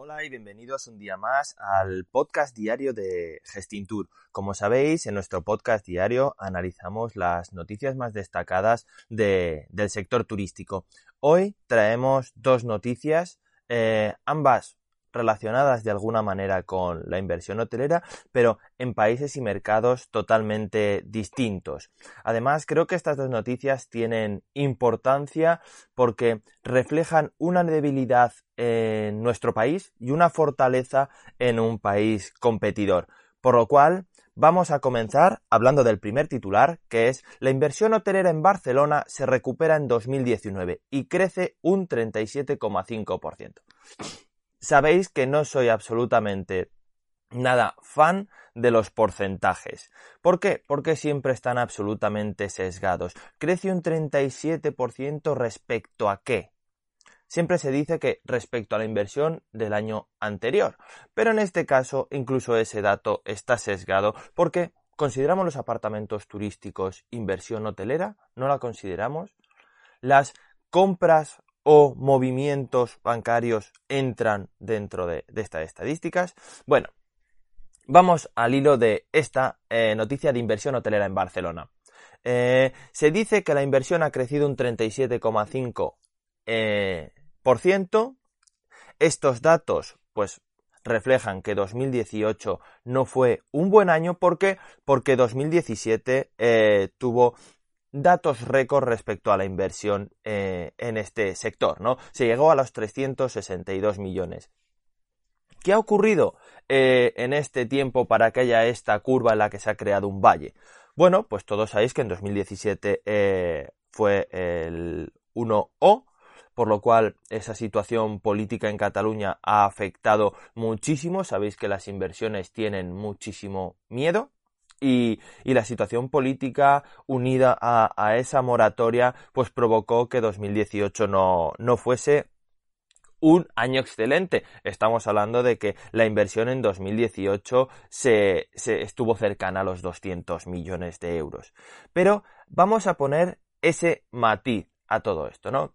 Hola y bienvenidos un día más al podcast diario de Gestintur. Como sabéis, en nuestro podcast diario analizamos las noticias más destacadas del sector turístico. Hoy traemos dos noticias, eh, ambas relacionadas de alguna manera con la inversión hotelera, pero en países y mercados totalmente distintos. Además, creo que estas dos noticias tienen importancia porque reflejan una debilidad en nuestro país y una fortaleza en un país competidor. Por lo cual, vamos a comenzar hablando del primer titular, que es la inversión hotelera en Barcelona se recupera en 2019 y crece un 37,5% sabéis que no soy absolutamente nada fan de los porcentajes. ¿Por qué? Porque siempre están absolutamente sesgados. Crece un 37% respecto a qué? Siempre se dice que respecto a la inversión del año anterior, pero en este caso incluso ese dato está sesgado porque consideramos los apartamentos turísticos inversión hotelera, no la consideramos. Las compras o movimientos bancarios entran dentro de, estas estadísticas. Bueno, vamos al hilo de esta eh, noticia de inversión hotelera en Barcelona. Eh, se dice que la inversión ha crecido un 37,5%. Eh, Estos datos, pues, reflejan que 2018 no fue un buen año porque porque 2017 tuvo datos récord respecto a la inversión eh, en este sector, ¿no? Se llegó a los 362 millones. ¿Qué ha ocurrido eh, en este tiempo para que haya esta curva en la que se ha creado un valle? Bueno, pues todos sabéis que en 2017 eh, fue el 1O, por lo cual esa situación política en Cataluña ha afectado muchísimo. Sabéis que las inversiones tienen muchísimo miedo, y, la situación política unida a, esa moratoria pues provocó que 2018 no, no fuese un año excelente. Estamos hablando de que la inversión en 2018 se, se, estuvo cercana a los 200 millones de euros. Pero vamos a poner ese matiz a todo esto, ¿no?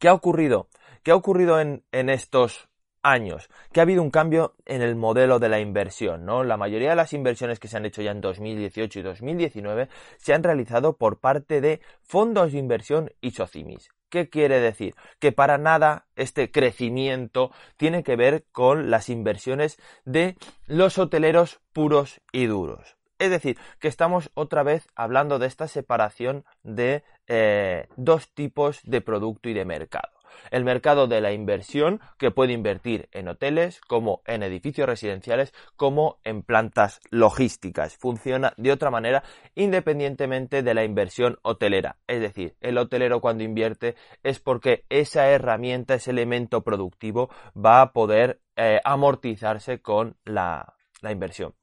¿Qué ha ocurrido? ¿Qué ha ocurrido en, en estos años, que ha habido un cambio en el modelo de la inversión, ¿no? La mayoría de las inversiones que se han hecho ya en 2018 y 2019 se han realizado por parte de fondos de inversión y socimis. ¿Qué quiere decir? Que para nada este crecimiento tiene que ver con las inversiones de los hoteleros puros y duros. Es decir, que estamos otra vez hablando de esta separación de eh, dos tipos de producto y de mercado el mercado de la inversión que puede invertir en hoteles, como en edificios residenciales, como en plantas logísticas. Funciona de otra manera independientemente de la inversión hotelera. Es decir, el hotelero cuando invierte es porque esa herramienta, ese elemento productivo va a poder eh, amortizarse con la inversión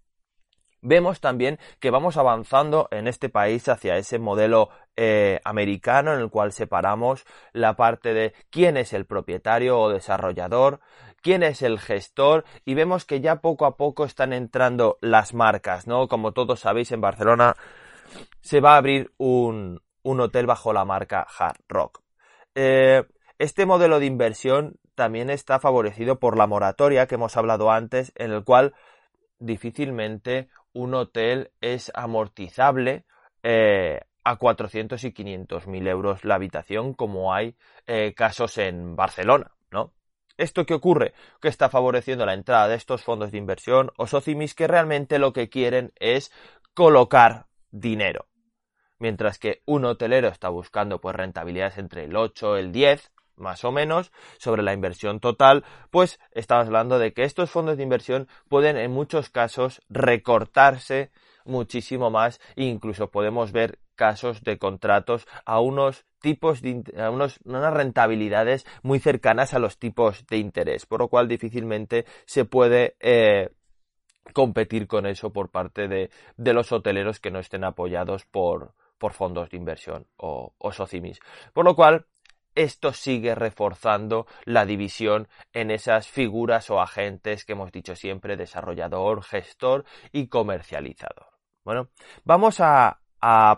vemos también que vamos avanzando en este país hacia ese modelo eh, americano en el cual separamos la parte de quién es el propietario o desarrollador, quién es el gestor y vemos que ya poco a poco están entrando las marcas, ¿no? Como todos sabéis en Barcelona se va a abrir un, hotel bajo la marca Hard Rock. Eh, este modelo de inversión también está favorecido por la moratoria que hemos hablado antes, en el cual difícilmente un hotel es amortizable eh, a 400 y 500 mil euros la habitación, como hay eh, casos en Barcelona, ¿no? ¿Esto qué ocurre? Que está favoreciendo la entrada de estos fondos de inversión o socimis que realmente lo que quieren es colocar dinero. Mientras que un hotelero está buscando pues rentabilidades entre el 8 y el 10, más o menos sobre la inversión total, pues estamos hablando de que estos fondos de inversión pueden en muchos casos recortarse muchísimo más e incluso podemos ver casos de contratos a unos tipos de a unos, unas rentabilidades muy cercanas a los tipos de interés, por lo cual difícilmente se puede eh, competir con eso por parte de, de, los hoteleros que no estén apoyados por, por fondos de inversión o, o socimis. Por lo cual, esto sigue reforzando la división en esas figuras o agentes que hemos dicho siempre, desarrollador, gestor y comercializador. Bueno, vamos a,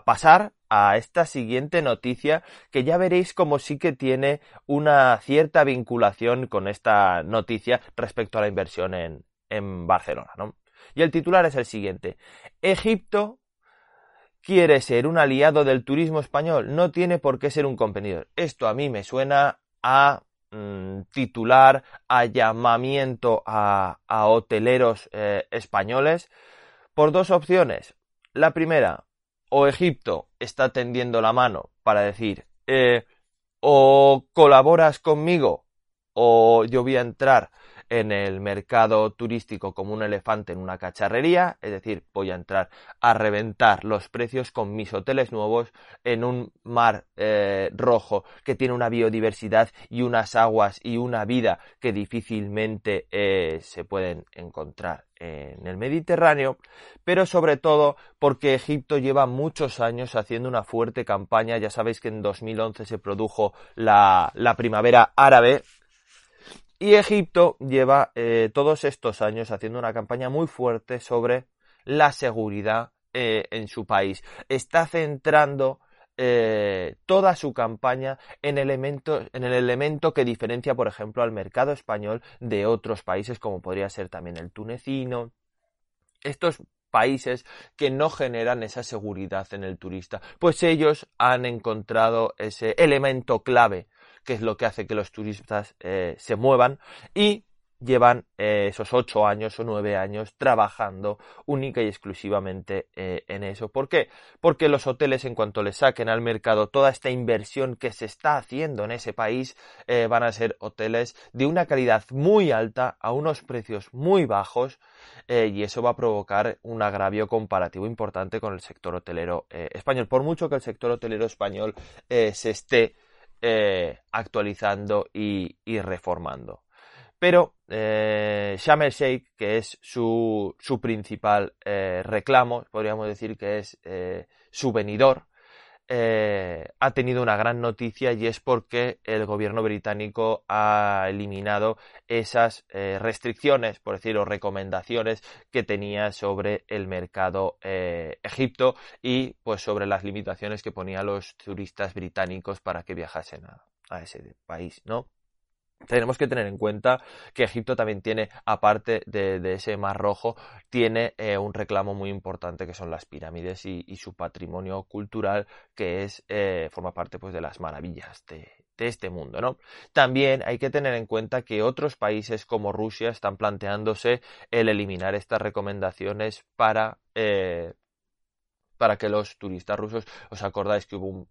pasar a esta siguiente noticia que ya veréis como sí que tiene una cierta vinculación con esta noticia respecto a la inversión en, en Barcelona. ¿no? Y el titular es el siguiente. Egipto quiere ser un aliado del turismo español, no tiene por qué ser un competidor. Esto a mí me suena a mm, titular, a llamamiento a, hoteleros eh, españoles por dos opciones. La primera, o Egipto está tendiendo la mano para decir, eh, o colaboras conmigo o yo voy a entrar en el mercado turístico como un elefante en una cacharrería, es decir, voy a entrar a reventar los precios con mis hoteles nuevos en un mar eh, rojo que tiene una biodiversidad y unas aguas y una vida que difícilmente eh, se pueden encontrar en el Mediterráneo, pero sobre todo porque Egipto lleva muchos años haciendo una fuerte campaña. Ya sabéis que en 2011 se produjo la, la primavera árabe, y Egipto lleva eh, todos estos años haciendo una campaña muy fuerte sobre la seguridad eh, en su país. Está centrando eh, toda su campaña en, en el elemento que diferencia, por ejemplo, al mercado español de otros países, como podría ser también el tunecino. Estos países que no generan esa seguridad en el turista, pues ellos han encontrado ese elemento clave que es lo que hace que los turistas eh, se muevan y llevan eh, esos ocho años o nueve años trabajando única y exclusivamente eh, en eso. ¿Por qué? Porque los hoteles, en cuanto les saquen al mercado toda esta inversión que se está haciendo en ese país, van a ser hoteles de una calidad muy alta a unos precios muy bajos y eso va a provocar un agravio comparativo importante con el sector hotelero español. Por mucho que el sector hotelero español se esté eh, actualizando y, reformando. Pero eh, Sheikh, que es su, su principal eh, reclamo, podríamos decir que es eh, su venidor, eh, ha tenido una gran noticia y es porque el gobierno británico ha eliminado esas eh, restricciones, por decirlo, recomendaciones que tenía sobre el mercado eh, Egipto y pues sobre las limitaciones que ponía a los turistas británicos para que viajasen a ese país, ¿no? Tenemos que tener en cuenta que Egipto también tiene, aparte de, ese mar rojo, tiene eh, un reclamo muy importante que son las pirámides y, su patrimonio cultural que es eh, forma parte pues de las maravillas de, este mundo, ¿no? También hay que tener en cuenta que otros países como Rusia están planteándose el eliminar estas recomendaciones para eh, para que los turistas rusos, os acordáis que hubo un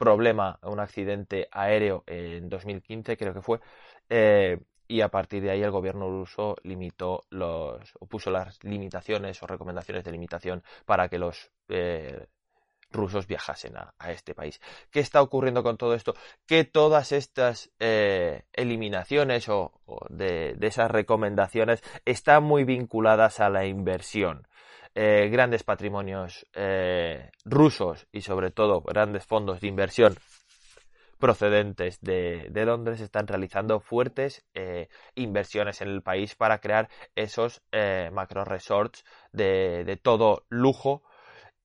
problema, un accidente aéreo en 2015, creo que fue, eh, y a partir de ahí el gobierno ruso limitó los, o puso las limitaciones o recomendaciones de limitación para que los eh, rusos viajasen a, este país. ¿Qué está ocurriendo con todo esto? Que todas estas eh, eliminaciones o, de, esas recomendaciones están muy vinculadas a la inversión. Eh, grandes patrimonios eh, rusos y sobre todo grandes fondos de inversión procedentes de, Londres están realizando fuertes eh, inversiones en el país para crear esos macro resorts de, todo lujo.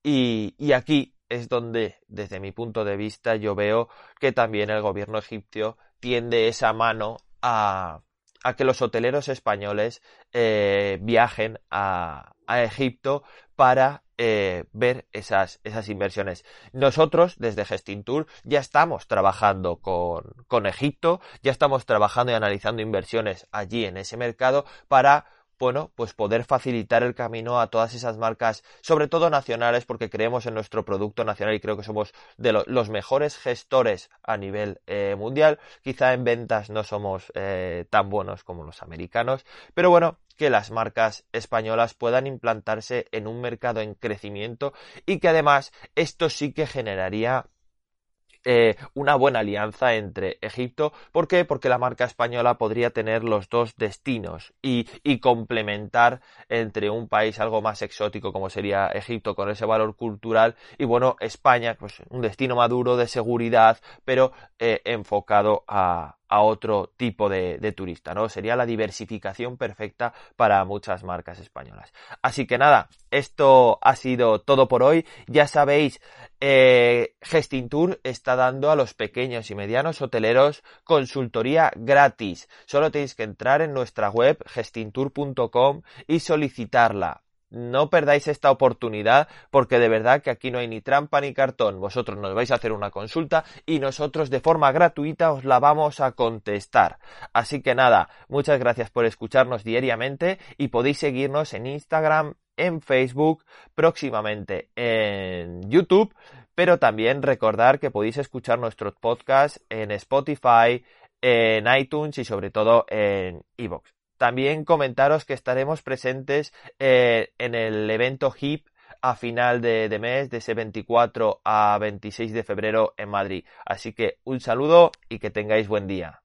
Y, y aquí es donde desde mi punto de vista yo veo que también el gobierno egipcio tiende esa mano a, a que los hoteleros españoles eh, viajen a, Egipto para eh, ver esas, esas, inversiones. Nosotros, desde Gestintour, ya estamos trabajando con, con Egipto, ya estamos trabajando y analizando inversiones allí en ese mercado para bueno, pues poder facilitar el camino a todas esas marcas, sobre todo nacionales, porque creemos en nuestro producto nacional y creo que somos de los mejores gestores a nivel eh, mundial. Quizá en ventas no somos eh, tan buenos como los americanos, pero bueno, que las marcas españolas puedan implantarse en un mercado en crecimiento y que además esto sí que generaría eh, una buena alianza entre Egipto. ¿Por qué? Porque la marca española podría tener los dos destinos y, complementar entre un país algo más exótico como sería Egipto con ese valor cultural y bueno, España, pues un destino maduro de seguridad, pero eh, enfocado a, a otro tipo de, turista, ¿no? Sería la diversificación perfecta para muchas marcas españolas. Así que nada, esto ha sido todo por hoy. Ya sabéis, eh, Gestintour está dando a los pequeños y medianos hoteleros consultoría gratis. Solo tenéis que entrar en nuestra web gestintour.com y solicitarla no perdáis esta oportunidad porque de verdad que aquí no hay ni trampa ni cartón. Vosotros nos vais a hacer una consulta y nosotros de forma gratuita os la vamos a contestar. Así que nada, muchas gracias por escucharnos diariamente y podéis seguirnos en Instagram, en Facebook, próximamente en YouTube, pero también recordar que podéis escuchar nuestros podcasts en Spotify, en iTunes y sobre todo en iVoox. También comentaros que estaremos presentes eh, en el evento HIP a final de, de, mes, de ese 24 a 26 de febrero en Madrid. Así que un saludo y que tengáis buen día.